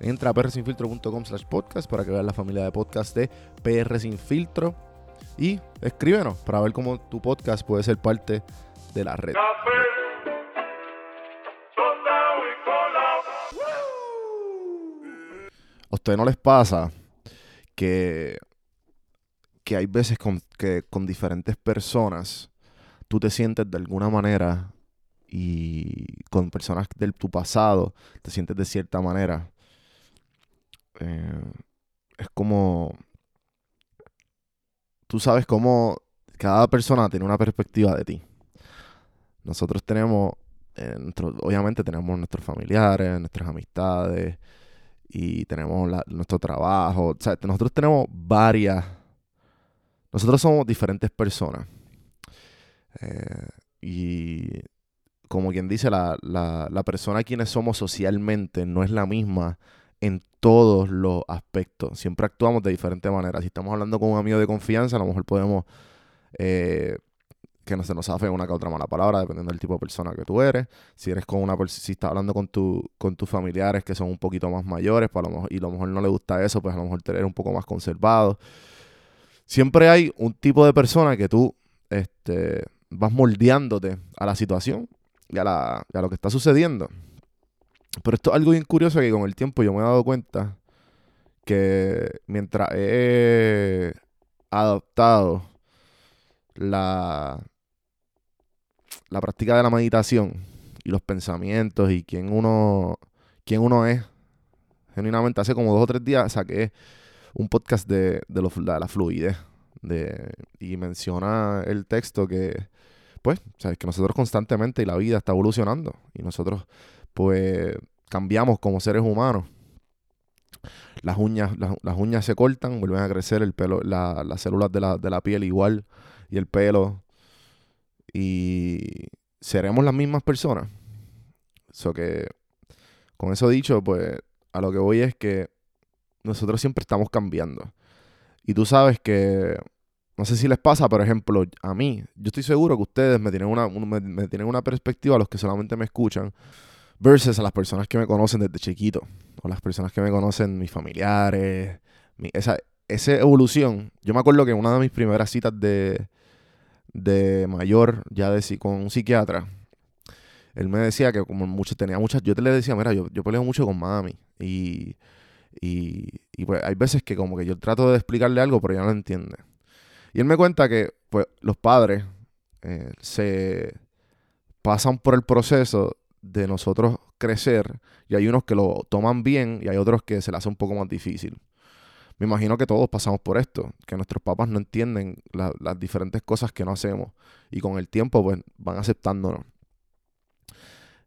Entra a prsinfiltro.com slash podcast para que veas la familia de podcast de PR Sin Filtro y escríbenos para ver cómo tu podcast puede ser parte de la red. ¿A ustedes no les pasa que, que hay veces con, que con diferentes personas tú te sientes de alguna manera y con personas de tu pasado te sientes de cierta manera. Eh, es como... Tú sabes cómo cada persona tiene una perspectiva de ti. Nosotros tenemos, eh, obviamente tenemos nuestros familiares, nuestras amistades y tenemos nuestro trabajo. Nosotros tenemos varias... Nosotros somos diferentes personas. Eh, y como quien dice, la, la, la persona a quienes somos socialmente no es la misma en todos los aspectos. Siempre actuamos de diferente manera. Si estamos hablando con un amigo de confianza, a lo mejor podemos eh, que no se nos hace una que otra mala palabra, dependiendo del tipo de persona que tú eres. Si eres con una si estás hablando con, tu, con tus familiares que son un poquito más mayores, pues a y a lo mejor no le gusta eso, pues a lo mejor te eres un poco más conservado. Siempre hay un tipo de persona que tú este, vas moldeándote a la situación y a, la, lo que está sucediendo. Pero esto es algo bien curioso que con el tiempo yo me he dado cuenta que mientras he adoptado la, la práctica de la meditación y los pensamientos y quién uno, quién uno es, genuinamente hace como dos o tres días saqué un podcast de, de, de la fluidez. De, y menciona el texto que pues, sabes que nosotros constantemente y la vida está evolucionando y nosotros pues cambiamos como seres humanos. Las uñas, las, uñas se cortan, vuelven a crecer, el pelo, las células de la, de la piel igual y el pelo. Y seremos las mismas personas. Eso que, con eso dicho, pues a lo que voy es que nosotros siempre estamos cambiando. Y tú sabes que no sé si les pasa, por ejemplo, a mí, yo estoy seguro que ustedes me tienen una, me, tienen una perspectiva los que solamente me escuchan, versus a las personas que me conocen desde chiquito, o las personas que me conocen, mis familiares, esa, esa evolución. Yo me acuerdo que una de mis primeras citas de, de mayor, ya de, con un psiquiatra, él me decía que como mucho, tenía muchas, yo te le decía, mira, yo, yo peleo mucho con mami, y, y, y pues hay veces que como que yo trato de explicarle algo, pero ella no lo entiende. Y él me cuenta que pues, los padres eh, se pasan por el proceso de nosotros crecer y hay unos que lo toman bien y hay otros que se le hace un poco más difícil. Me imagino que todos pasamos por esto, que nuestros papás no entienden las diferentes cosas que no hacemos y con el tiempo pues van aceptándonos.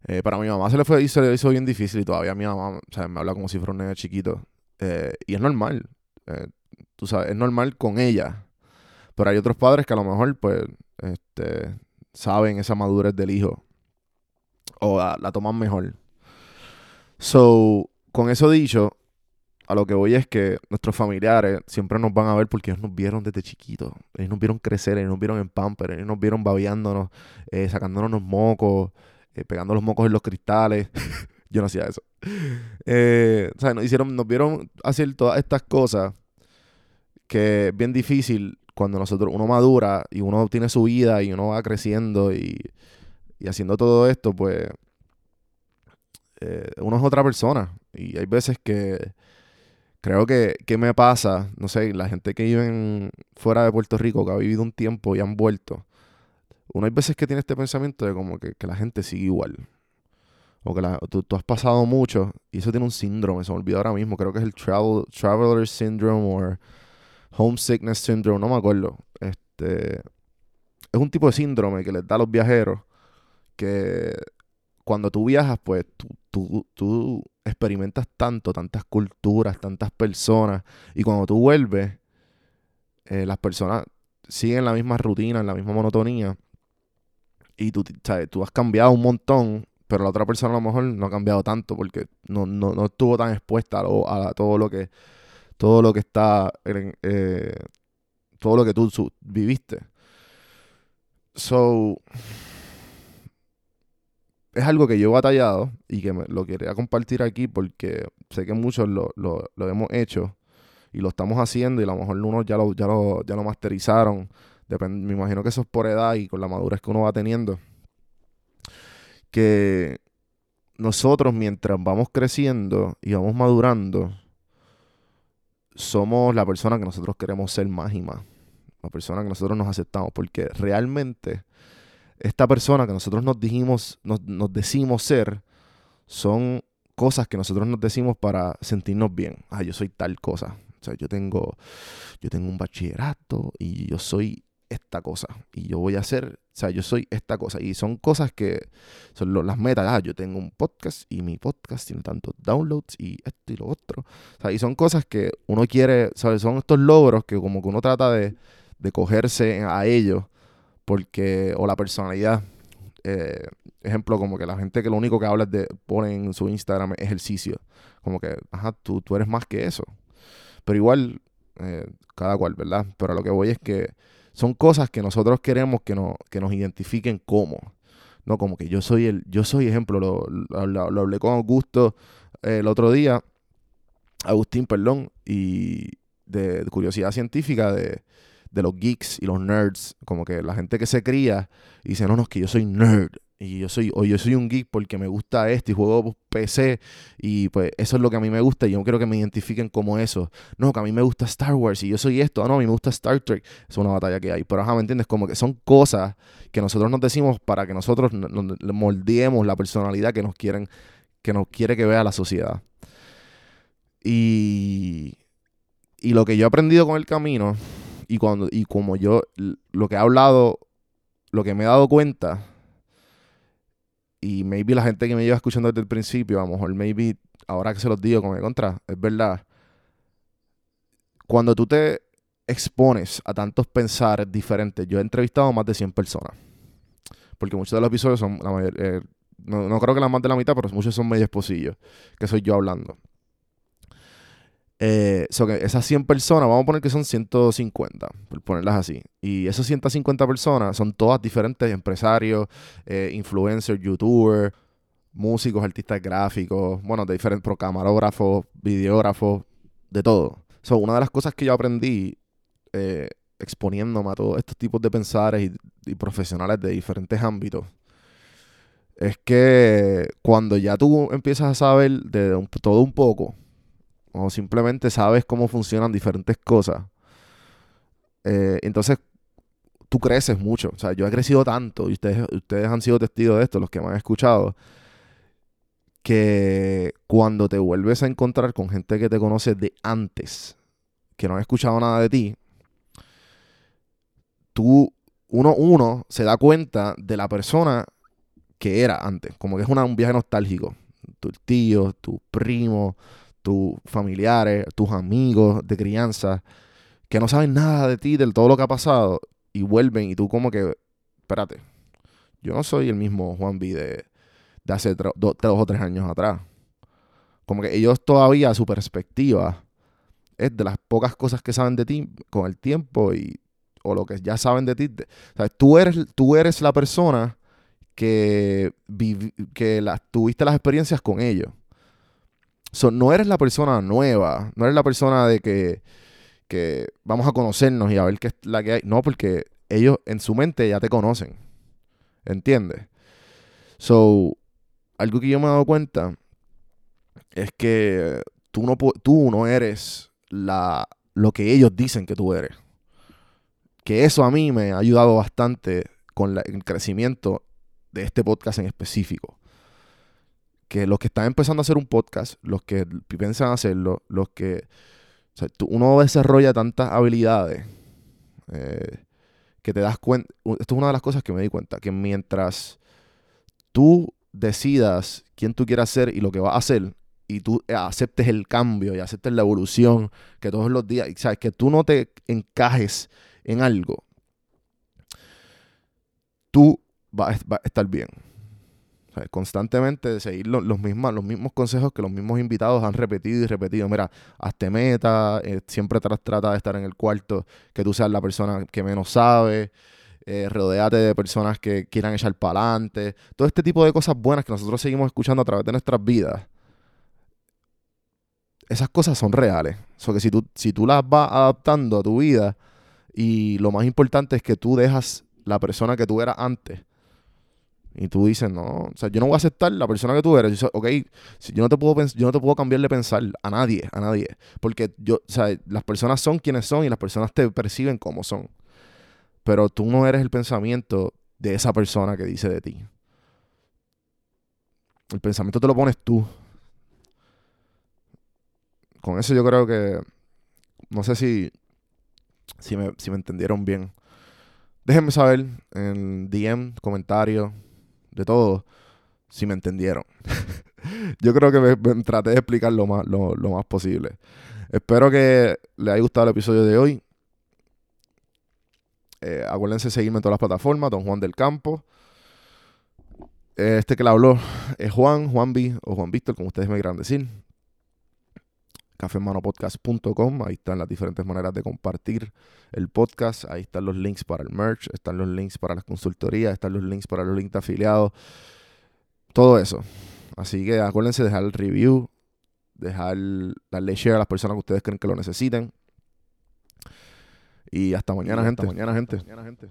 Eh, para mi mamá se le, fue, se le hizo bien difícil y todavía mi mamá o sea, me habla como si fuera un nene chiquito. Eh, y es normal. Eh, tú sabes, es normal con ella. Pero hay otros padres que a lo mejor, pues, este, saben esa madurez del hijo. O la, toman mejor. So, con eso dicho, a lo que voy es que nuestros familiares siempre nos van a ver porque ellos nos vieron desde chiquitos. Ellos nos vieron crecer, ellos nos vieron en pamper, ellos nos vieron babeándonos, sacándonos los mocos, eh, pegando los mocos en los cristales. Yo no hacía eso. Eh, o sea, nos, hicieron, nos vieron hacer todas estas cosas que es bien difícil cuando nosotros, uno madura y uno tiene su vida y uno va creciendo y, haciendo todo esto, pues eh, uno es otra persona. Y hay veces que creo que, que, me pasa, no sé, la gente que vive fuera de Puerto Rico, que ha vivido un tiempo y han vuelto, uno hay veces que tiene este pensamiento de como que, la gente sigue igual. O que tú, has pasado mucho y eso tiene un síndrome, se me olvidó ahora mismo, creo que es el travel, Traveler Syndrome o Homesickness Syndrome, no me acuerdo. Este, es un tipo de síndrome que les da a los viajeros que cuando tú viajas, pues tú, tú experimentas tanto, tantas culturas, tantas personas, y cuando tú vuelves, eh, las personas siguen la misma rutina, la misma monotonía, y tú, sabes, tú has cambiado un montón, pero la otra persona a lo mejor no ha cambiado tanto porque no, no, estuvo tan expuesta a, todo lo que todo lo que está eh, todo lo que tú viviste. So es algo que yo he batallado y que me, lo quería compartir aquí porque sé que muchos lo, lo, hemos hecho y lo estamos haciendo y a lo mejor unos ya lo, ya lo, ya lo masterizaron me imagino que eso es por edad y con la madurez que uno va teniendo. Que nosotros mientras vamos creciendo y vamos madurando, somos la persona que nosotros queremos ser más y más. La persona que nosotros nos aceptamos. Porque realmente esta persona que nosotros nos dijimos, nos, nos decimos ser, son cosas que nosotros nos decimos para sentirnos bien. Ah, yo soy tal cosa. O sea, yo tengo, yo tengo un bachillerato y yo soy esta cosa y yo voy a hacer, o sea, yo soy esta cosa y son cosas que son las metas, ah, yo tengo un podcast y mi podcast tiene tantos downloads y esto y lo otro, o sea, y son cosas que uno quiere, ¿sabes? Son estos logros que como que uno trata de, de cogerse a ellos porque, o la personalidad, eh, ejemplo, como que la gente que lo único que habla es de, pone en su Instagram ejercicio, como que, ajá, tú, eres más que eso, pero igual, eh, cada cual, ¿verdad? Pero lo que voy es que son cosas que nosotros queremos que, no, que nos identifiquen como. No como que yo soy el, yo soy ejemplo, lo, lo, hablé con Augusto eh, el otro día, Agustín, perdón, y de, curiosidad científica de, de, los geeks y los nerds, como que la gente que se cría y dice, no, no, es que yo soy nerd, y yo soy, o yo soy un geek porque me gusta esto y juego PC y pues eso es lo que a mí me gusta y yo quiero que me identifiquen como eso. No, que a mí me gusta Star Wars y yo soy esto, ah, no, a mí me gusta Star Trek. Es una batalla que hay. Pero ajá, ¿me entiendes? Como que son cosas que nosotros nos decimos para que nosotros nos moldeemos la personalidad que nos quieren, que nos quiere que vea la sociedad. Y, y lo que yo he aprendido con el camino y cuando, y como yo, lo que he hablado, lo que me he dado cuenta y maybe la gente que me lleva escuchando desde el principio, a lo mejor maybe ahora que se los digo como de contra, es verdad. Cuando tú te expones a tantos pensares diferentes, yo he entrevistado a más de 100 personas. Porque muchos de los episodios son, la eh, no, no, creo que la más de la mitad, pero muchos son medio esposillos, que soy yo hablando. Eh, esas 100 personas, vamos a poner que son 150, por ponerlas así. Y esas 150 personas son todas diferentes empresarios, eh, influencers, youtubers, músicos, artistas gráficos, bueno, de diferentes, camarógrafos, videógrafos, de todo. son una de las cosas que yo aprendí eh, exponiéndome a todos estos tipos de pensares y, profesionales de diferentes ámbitos es que cuando ya tú empiezas a saber de todo un poco, o simplemente sabes cómo funcionan diferentes cosas, eh, entonces tú creces mucho. O sea, yo he crecido tanto y ustedes, ustedes han sido testigos de esto, los que me han escuchado, que cuando te vuelves a encontrar con gente que te conoce de antes, que no ha escuchado nada de ti, tú, uno, uno se da cuenta de la persona que era antes. Como que es un viaje nostálgico. Tus tíos, tus primos, tus familiares, tus amigos de crianza, que no saben nada de ti, de todo lo que ha pasado, y vuelven y tú como que, espérate, yo no soy el mismo Juan B de, de hace dos o tres años atrás. Como que ellos todavía, su perspectiva es de las pocas cosas que saben de ti con el tiempo y o lo que ya saben de ti. tú, eres, tú eres la persona que, que tuviste las experiencias con ellos. No eres la persona nueva, no eres la persona de que, que vamos a conocernos y a ver qué es la que hay. No, porque ellos en su mente ya te conocen. ¿Entiendes? So, algo que yo me he dado cuenta es que tú no, tú no eres la, lo que ellos dicen que tú eres. Que eso a mí me ha ayudado bastante con el crecimiento de este podcast en específico. Que los que están empezando a hacer un podcast, los que piensan hacerlo, los que... uno desarrolla tantas habilidades eh, que te das cuenta... Esto es una de las cosas que me di cuenta, que mientras tú decidas quién tú quieras ser y lo que vas a hacer, y tú aceptes el cambio y aceptes la evolución, que todos los días, sabes, que tú no te encajes en algo, tú vas, a estar bien. Constantemente seguir los, mismos, los mismos consejos que los mismos invitados han repetido y repetido. Mira, hazte meta, eh, siempre trata de estar en el cuarto, que tú seas la persona que menos sabe, eh, rodeate de personas que quieran echar para adelante. Todo este tipo de cosas buenas que nosotros seguimos escuchando a través de nuestras vidas esas cosas son reales. O que si tú, si tú las vas adaptando a tu vida y lo más importante es que tú dejas la persona que tú eras antes y tú dices, no, o sea, yo no voy a aceptar la persona que tú eres. ok, si yo no te puedo yo no te puedo cambiar de pensar a nadie, a nadie. Porque yo, o sea, las personas son quienes son y las personas te perciben como son. Pero tú no eres el pensamiento de esa persona que dice de ti. El pensamiento te lo pones tú con eso yo creo que. No sé si. Si me, si me entendieron bien. Déjenme saber en DM, comentarios, de todo, si me entendieron. yo creo que me, traté de explicar lo más, lo, más posible. Espero que les haya gustado el episodio de hoy. Eh, acuérdense de seguirme en todas las plataformas, Don Juan del Campo. Este que le habló es Juan, Juan B o Juan Víctor, como ustedes me quieran decir cafemanopodcast.com. Ahí están las diferentes maneras de compartir el podcast. Ahí están los links para el merch, están los links para las consultorías, están los links para los links de afiliados. Todo eso. Así que acuérdense de dejar el review, dejar darle share a las personas que ustedes creen que lo necesiten. Y hasta mañana, gente. Hasta mañana, gente. Mañana, gente.